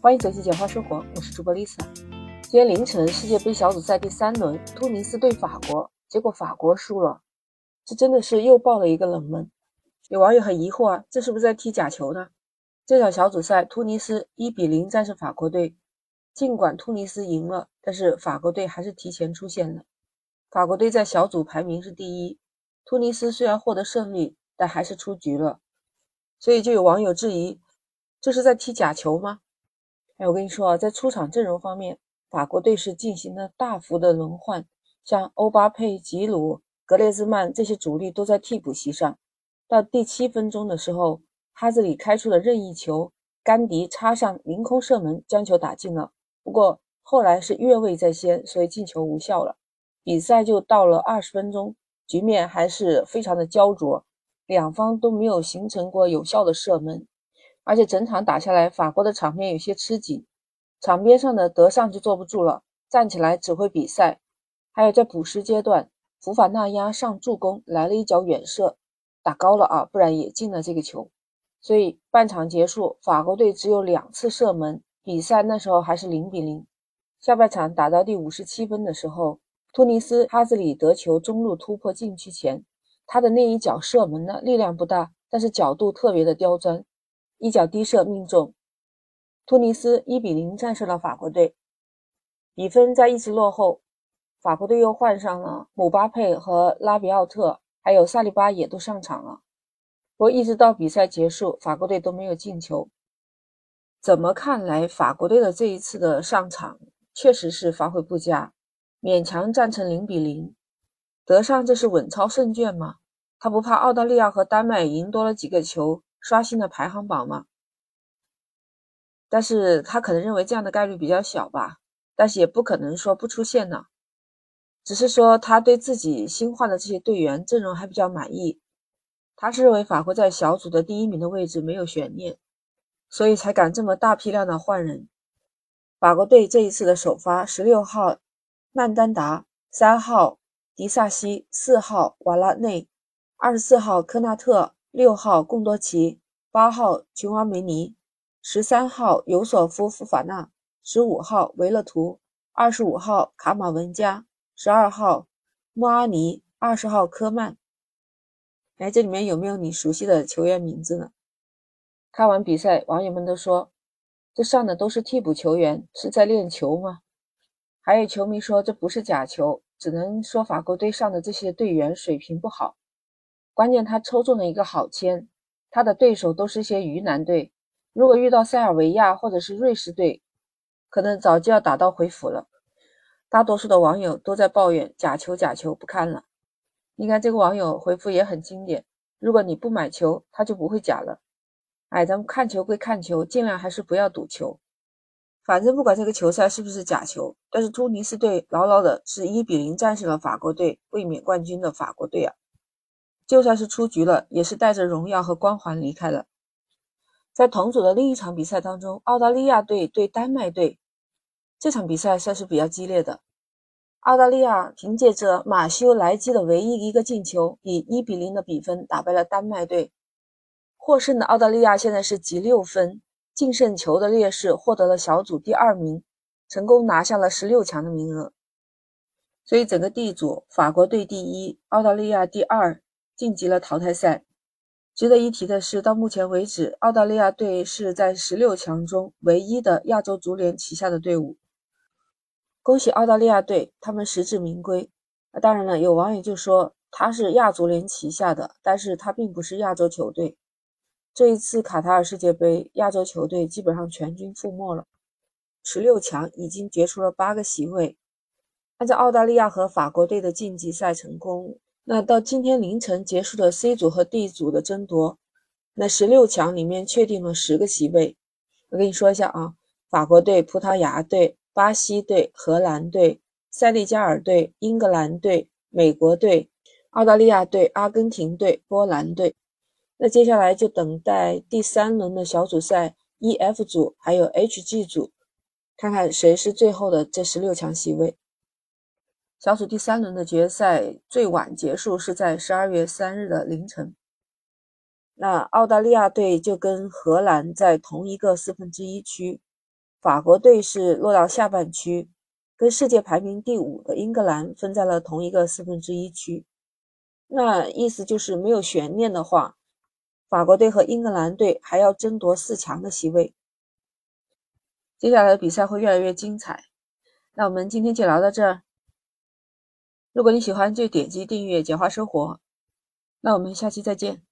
欢迎走进简化生活，我是主播 Lisa。今天凌晨，世界杯小组赛第三轮，突尼斯对法国，结果法国输了，这真的是又爆了一个冷门。有网友很疑惑啊，这是不是在踢假球呢？这场小组赛，突尼斯一比零战胜法国队，尽管突尼斯赢了，但是法国队还是提前出线了。法国队在小组排名是第一，突尼斯虽然获得胜利，但还是出局了。所以就有网友质疑，这是在踢假球吗？哎，我跟你说啊，在出场阵容方面，法国队是进行了大幅的轮换，像欧巴佩、吉鲁、格列兹曼这些主力都在替补席上。到第七分钟的时候，哈兹里开出了任意球，甘迪插上凌空射门，将球打进了。不过后来是越位在先，所以进球无效了。比赛就到了二十分钟，局面还是非常的焦灼。两方都没有形成过有效的射门，而且整场打下来，法国的场面有些吃紧，场边上的德尚就坐不住了，站起来指挥比赛。还有在补时阶段，福法纳压上助攻来了一脚远射，打高了啊，不然也进了这个球。所以半场结束，法国队只有两次射门，比赛那时候还是零比零。下半场打到第五十七分的时候，突尼斯哈兹里得球中路突破禁区前。他的那一脚射门呢，力量不大，但是角度特别的刁钻，一脚低射命中，突尼斯一比零战胜了法国队。比分在一直落后，法国队又换上了姆巴佩和拉比奥特，还有萨利巴也都上场了。不过一直到比赛结束，法国队都没有进球。怎么看来，法国队的这一次的上场确实是发挥不佳，勉强战成零比零。德尚这是稳操胜券吗？他不怕澳大利亚和丹麦赢多了几个球，刷新了排行榜吗？但是他可能认为这样的概率比较小吧，但是也不可能说不出现呢。只是说他对自己新换的这些队员阵容还比较满意，他是认为法国在小组的第一名的位置没有悬念，所以才敢这么大批量的换人。法国队这一次的首发，十六号曼丹达，三号。迪萨西四号瓦拉内，二十四号科纳特，六号贡多齐，八号琼阿梅尼，十三号尤索夫夫法纳，十五号维勒图，二十五号卡马文加，十二号莫阿尼，二十号科曼。哎，这里面有没有你熟悉的球员名字呢？看完比赛，网友们都说，这上的都是替补球员，是在练球吗？还有球迷说这不是假球。只能说法国队上的这些队员水平不好，关键他抽中了一个好签，他的对手都是些鱼腩队，如果遇到塞尔维亚或者是瑞士队，可能早就要打道回府了。大多数的网友都在抱怨假球假球不看了。你看这个网友回复也很经典，如果你不买球，他就不会假了。哎，咱们看球归看球，尽量还是不要赌球。反正不管这个球赛是不是假球，但是突尼斯队牢牢的是一比零战胜了法国队，卫冕冠军的法国队啊！就算是出局了，也是带着荣耀和光环离开了。在同组的另一场比赛当中，澳大利亚队对丹麦队，这场比赛算是比较激烈的。澳大利亚凭借着马修莱基的唯一一个进球，以一比零的比分打败了丹麦队，获胜的澳大利亚现在是积六分。净胜球的劣势，获得了小组第二名，成功拿下了十六强的名额。所以整个 D 组，法国队第一，澳大利亚第二，晋级了淘汰赛。值得一提的是，到目前为止，澳大利亚队是在十六强中唯一的亚洲足联旗下的队伍。恭喜澳大利亚队，他们实至名归。那当然了，有网友就说他是亚足联旗下的，但是他并不是亚洲球队。这一次卡塔尔世界杯，亚洲球队基本上全军覆没了。十六强已经决出了八个席位。按照澳大利亚和法国队的晋级赛成功，那到今天凌晨结束的 C 组和 D 组的争夺，那十六强里面确定了十个席位。我跟你说一下啊，法国队、葡萄牙队、巴西队、荷兰队、塞内加尔队、英格兰队、美国队、澳大利亚队、阿根廷队、波兰队。那接下来就等待第三轮的小组赛 E、F 组还有 H、G 组，看看谁是最后的这十六强席位。小组第三轮的决赛最晚结束是在十二月三日的凌晨。那澳大利亚队就跟荷兰在同一个四分之一区，法国队是落到下半区，跟世界排名第五的英格兰分在了同一个四分之一区。那意思就是没有悬念的话，法国队和英格兰队还要争夺四强的席位。接下来的比赛会越来越精彩。那我们今天就聊到这儿。如果你喜欢，就点击订阅“简化生活”。那我们下期再见。